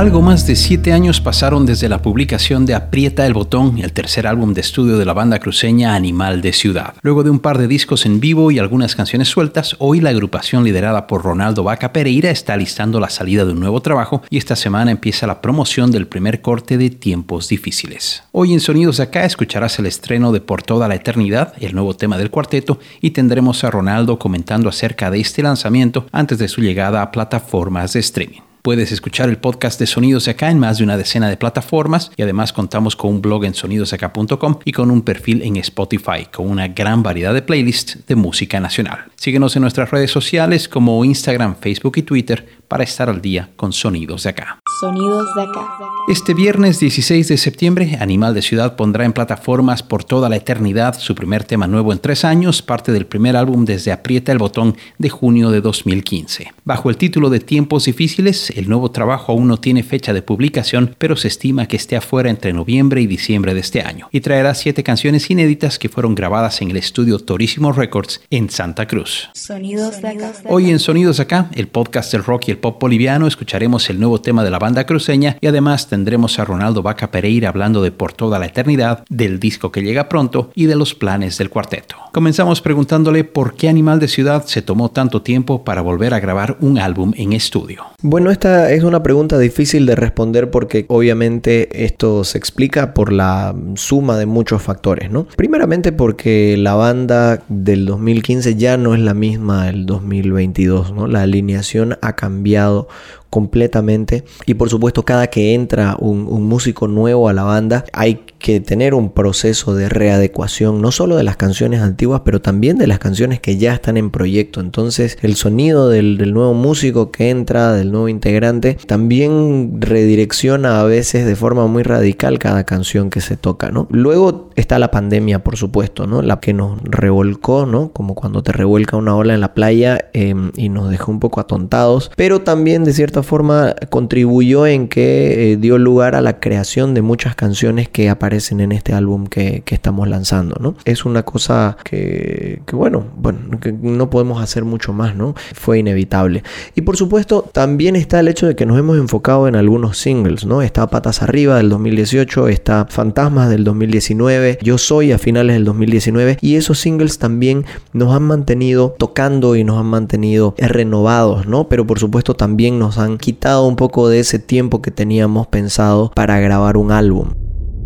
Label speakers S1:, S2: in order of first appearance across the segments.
S1: Algo más de siete años pasaron desde la publicación de Aprieta el Botón, el tercer álbum de estudio de la banda cruceña Animal de Ciudad. Luego de un par de discos en vivo y algunas canciones sueltas, hoy la agrupación liderada por Ronaldo Vaca Pereira está listando la salida de un nuevo trabajo y esta semana empieza la promoción del primer corte de Tiempos Difíciles. Hoy en Sonidos de Acá escucharás el estreno de Por Toda la Eternidad, el nuevo tema del cuarteto, y tendremos a Ronaldo comentando acerca de este lanzamiento antes de su llegada a plataformas de streaming. Puedes escuchar el podcast de Sonidos de Acá en más de una decena de plataformas y además contamos con un blog en sonidosacá.com y con un perfil en Spotify con una gran variedad de playlists de música nacional. Síguenos en nuestras redes sociales como Instagram, Facebook y Twitter para estar al día con Sonidos de Acá.
S2: Sonidos de acá.
S1: Este viernes 16 de septiembre, Animal de Ciudad pondrá en plataformas por toda la eternidad su primer tema nuevo en tres años, parte del primer álbum desde Aprieta el Botón de junio de 2015. Bajo el título de Tiempos Difíciles, el nuevo trabajo aún no tiene fecha de publicación, pero se estima que esté afuera entre noviembre y diciembre de este año, y traerá siete canciones inéditas que fueron grabadas en el estudio Torísimo Records en Santa Cruz.
S2: Sonidos de acá.
S1: Hoy en Sonidos Acá, el podcast del rock y el pop boliviano, escucharemos el nuevo tema de la banda cruceña y además tendremos a Ronaldo Vaca Pereira hablando de Por toda la eternidad, del disco que llega pronto y de los planes del cuarteto. Comenzamos preguntándole por qué Animal de Ciudad se tomó tanto tiempo para volver a grabar un álbum en estudio.
S3: Bueno, esta es una pregunta difícil de responder porque obviamente esto se explica por la suma de muchos factores, ¿no? Primeramente porque la banda del 2015 ya no es la misma del 2022, ¿no? La alineación ha cambiado completamente. Y por supuesto, cada que entra un, músico nuevo a la banda, hay que tener un proceso de readecuación, no solo de las canciones antiguas, pero también de las canciones que ya están en proyecto. Entonces, el sonido del, nuevo músico que entra, del nuevo integrante, también redirecciona a veces de forma muy radical cada canción que se toca, ¿no? Luego está la pandemia, por supuesto, ¿no? La que nos revolcó, ¿no? Como cuando te revuelca una ola en la playa em, y nos dejó un poco atontados, pero también de cierta forma contribuyó en que eh, dio lugar a la creación de muchas canciones que aparecen en este álbum que, estamos lanzando, ¿no? Es una cosa que, bueno, bueno, que no podemos hacer mucho más, ¿no? Fue inevitable. Y por supuesto, también está el hecho de que nos hemos enfocado en algunos singles, ¿no? Está Patas Arriba del 2018, está Fantasmas del 2019, Yo Soy a finales del 2019, y esos singles también nos han mantenido tocando y nos han mantenido renovados, ¿no? Pero por supuesto también nos han quitado un poco de ese tiempo que teníamos pensado para grabar un álbum.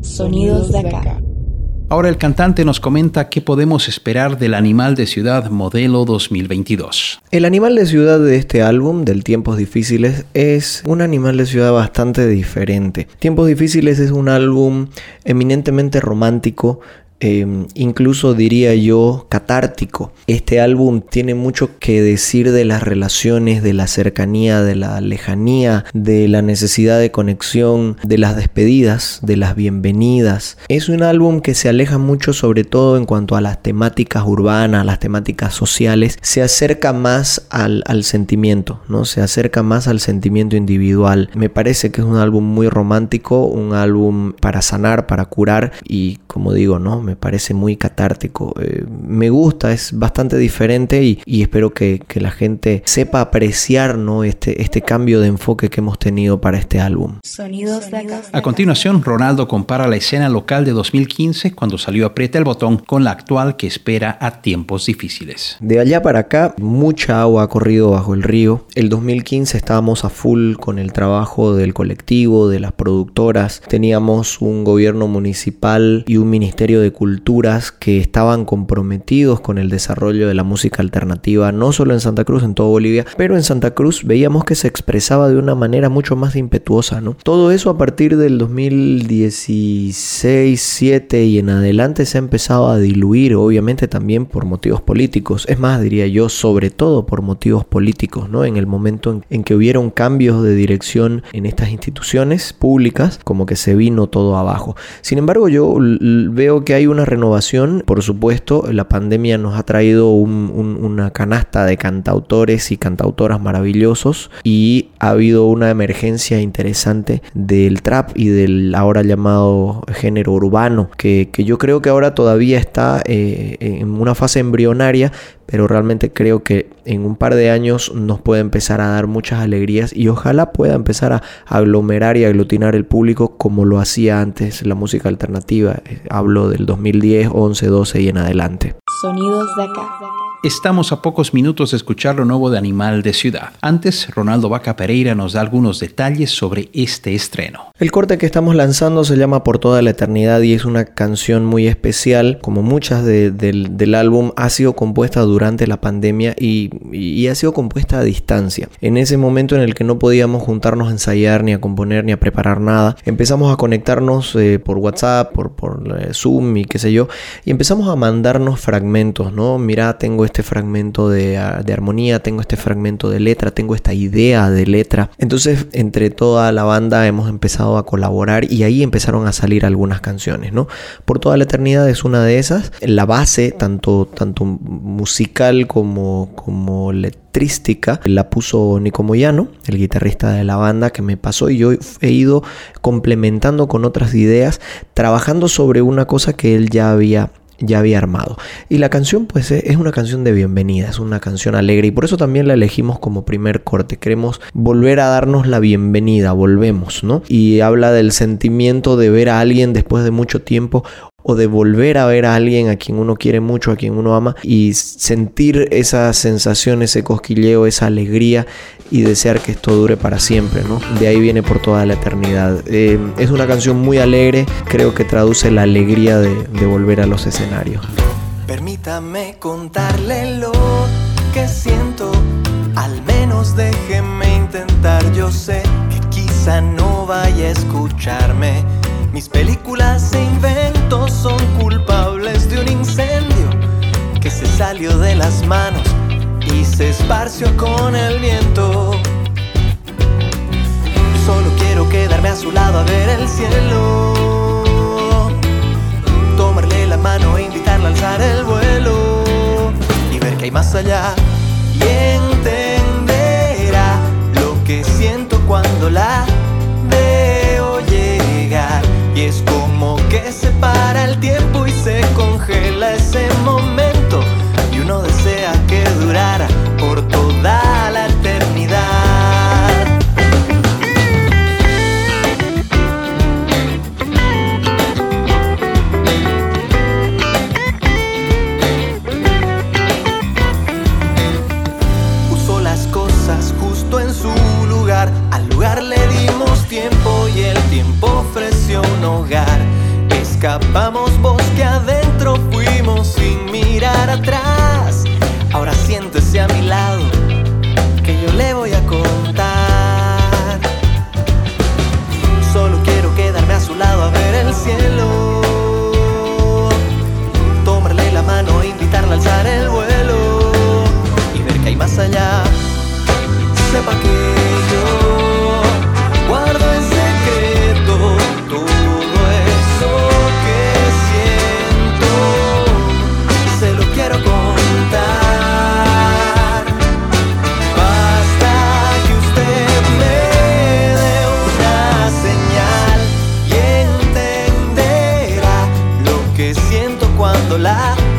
S2: Sonidos de acá.
S1: Ahora el cantante nos comenta qué podemos esperar del Animal de Ciudad modelo 2022.
S3: El Animal de Ciudad de este álbum, del Tiempos Difíciles, es un Animal de Ciudad bastante diferente. Tiempos Difíciles es un álbum eminentemente romántico, Em, incluso diría yo catártico. Este álbum tiene mucho que decir de las relaciones, de la cercanía, de la lejanía, de la necesidad de conexión, de las despedidas, de las bienvenidas. Es un álbum que se aleja mucho sobre todo en cuanto a las temáticas urbanas, las temáticas sociales, se acerca más al, sentimiento, ¿no? Se acerca más al sentimiento individual. Me parece que es un álbum muy romántico, un álbum para sanar, para curar y como digo, ¿no? me parece muy catártico. Eh, me gusta, es bastante diferente y, espero que, la gente sepa apreciar ¿no? este, este cambio de enfoque que hemos tenido para este álbum.
S2: Sonidos de acá.
S1: A continuación, Ronaldo compara la escena local de 2015, cuando salió Aprieta el Botón, con la actual que espera a tiempos difíciles.
S3: De allá para acá, mucha agua ha corrido bajo el río. El 2015 estábamos a full con el trabajo del colectivo, de las productoras. Teníamos un gobierno municipal y un ministerio de culturas que estaban comprometidos con el desarrollo de la música alternativa, no solo en Santa Cruz, en toda Bolivia, pero en Santa Cruz veíamos que se expresaba de una manera mucho más impetuosa, ¿no? Todo eso a partir del 2016, 7 y en adelante se ha empezado a diluir, obviamente también por motivos políticos, es más, diría yo, sobre todo por motivos políticos, ¿no? En el momento en, en que hubieron cambios de dirección en estas instituciones públicas, como que se vino todo abajo. Sin embargo, yo veo que hay hay una renovación, por supuesto, la pandemia nos ha traído una canasta de cantautores y cantautoras maravillosos y ha habido una emergencia interesante del trap y del ahora llamado género urbano, que, yo creo que ahora todavía está eh, en una fase embrionaria, pero realmente creo que en un par de años nos puede empezar a dar muchas alegrías y ojalá pueda empezar a aglomerar y aglutinar el público como lo hacía antes la música alternativa. Eh, hablo del 2010, 11, 12 y en adelante.
S2: Sonidos de acá.
S1: Estamos a pocos minutos de escuchar lo nuevo de Animal de Ciudad. Antes, Ronaldo Vaca Pereira nos da algunos detalles sobre este estreno.
S3: El corte que estamos lanzando se llama Por toda la eternidad y es una canción muy especial. Como muchas del álbum, ha sido compuesta durante la pandemia y, ha sido compuesta a distancia. En ese momento en el que no podíamos juntarnos a ensayar, ni a componer, ni a preparar nada, empezamos a conectarnos eh, por WhatsApp, por, eh, Zoom y qué sé yo, y empezamos a mandarnos fragmentos, ¿no? Mira, tengo este fragmento de, armonía, tengo este fragmento de letra, tengo esta idea de letra. Entonces, entre toda la banda hemos empezado a colaborar y ahí empezaron a salir algunas canciones, ¿no? Por toda la eternidad es una de esas. La base, tanto, tanto musical como, como letrística, la puso Nico Moyano, el guitarrista de la banda que me pasó y yo he ido complementando con otras ideas, trabajando sobre una cosa que él ya había ya había armado. Y la canción pues e, es una canción de bienvenida, es una canción alegre y por eso también la elegimos como primer corte. Queremos volver a darnos la bienvenida, volvemos, ¿no? Y habla del sentimiento de ver a alguien después de mucho tiempo o de volver a ver a alguien a quien uno quiere mucho, a quien uno ama y sentir esa sensación, ese cosquilleo, esa alegría y desear que esto dure para siempre, ¿no? De ahí viene por toda la eternidad. Eh, es una canción muy alegre, creo que traduce la alegría de, de volver a los escenarios.
S4: Permítame contarle lo que siento, al menos déjeme intentar, yo sé que quizá no vaya a escucharme mis películas e inventos son culpables de un incendio que se salió de las manos y se esparció con el viento. Solo quiero quedarme a su lado a ver el cielo, tomarle la mano e invitarla a alzar el vuelo y ver que hay más allá y entenderá lo que siento cuando la como que se para el tiempo y se congela ese momento. Y uno desea que durara por toda la eternidad. Puso las cosas justo en su lugar. Al lugar le dimos tiempo y el tiempo ofreció un hogar. Escapamos bosque adentro, fuimos sin mirar atrás. Ahora siéntese a mi lado, que yo le voy a contar. Solo quiero quedarme a su lado a ver el cielo. Tomarle la mano invitarla a alzar el vuelo. Y ver que hay más allá. Sepa que mirándola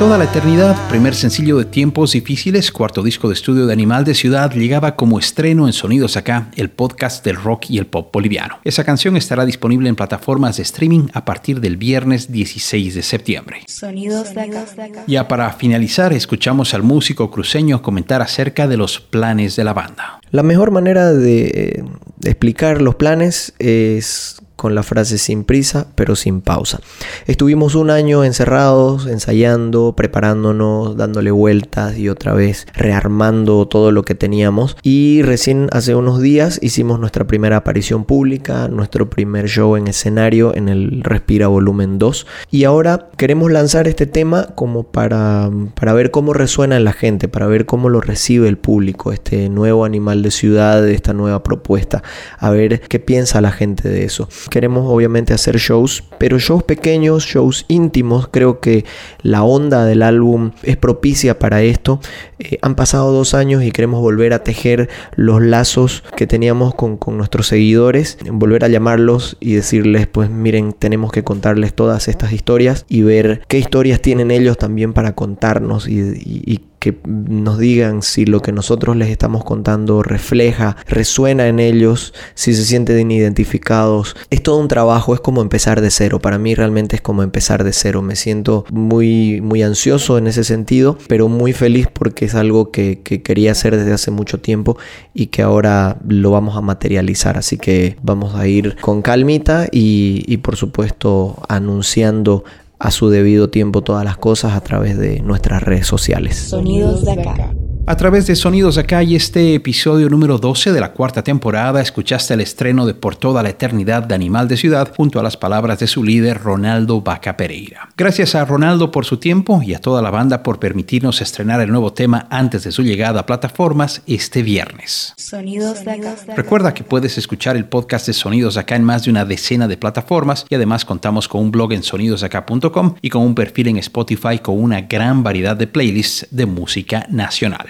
S1: toda la eternidad, primer sencillo de tiempos difíciles, cuarto disco de estudio de Animal de Ciudad, llegaba como estreno en Sonidos Acá, el podcast del rock y el pop boliviano. Esa canción estará disponible en plataformas de streaming a partir del viernes 16 de septiembre.
S2: Sonidos de acá.
S1: Ya para finalizar, escuchamos al músico cruceño comentar acerca de los planes de la banda.
S3: La mejor manera de, de explicar los planes es con la frase sin prisa, pero sin pausa. Estuvimos un año encerrados, ensayando, preparándonos, dándole vueltas y otra vez rearmando todo lo que teníamos. Y recién hace unos días hicimos nuestra primera aparición pública, nuestro primer show en escenario en el Respira Volumen 2. Y ahora queremos lanzar este tema como para, para ver cómo resuena en la gente, para ver cómo lo recibe el público, este nuevo animal de ciudad, esta nueva propuesta, a ver qué piensa la gente de eso. Queremos obviamente hacer shows, pero shows pequeños, shows íntimos, creo que la onda del álbum es propicia para esto. Eh, han pasado dos años y queremos volver a tejer los lazos que teníamos con, con nuestros seguidores, volver a llamarlos y decirles, pues miren, tenemos que contarles todas estas historias y ver qué historias tienen ellos también para contarnos y, y que nos digan si lo que nosotros les estamos contando refleja, resuena en ellos, si se sienten identificados. Es todo un trabajo, es como empezar de cero. Para mí realmente es como empezar de cero. Me siento muy, muy ansioso en ese sentido, pero muy feliz porque es algo que, quería hacer desde hace mucho tiempo y que ahora lo vamos a materializar. Así que vamos a ir con calmita y, y por supuesto anunciando a su debido tiempo todas las cosas a través de nuestras redes sociales.
S2: Sonidos de acá.
S1: A través de Sonidos Acá y este episodio número 12 de la cuarta temporada escuchaste el estreno de Por toda la eternidad de Animal de Ciudad junto a las palabras de su líder Ronaldo Vaca Pereira. Gracias a Ronaldo por su tiempo y a toda la banda por permitirnos estrenar el nuevo tema antes de su llegada a plataformas este viernes.
S2: Sonidos de acá.
S1: Recuerda que puedes escuchar el podcast de Sonidos Acá en más de una decena de plataformas y además contamos con un blog en sonidosacá.com y con un perfil en Spotify con una gran variedad de playlists de música nacional.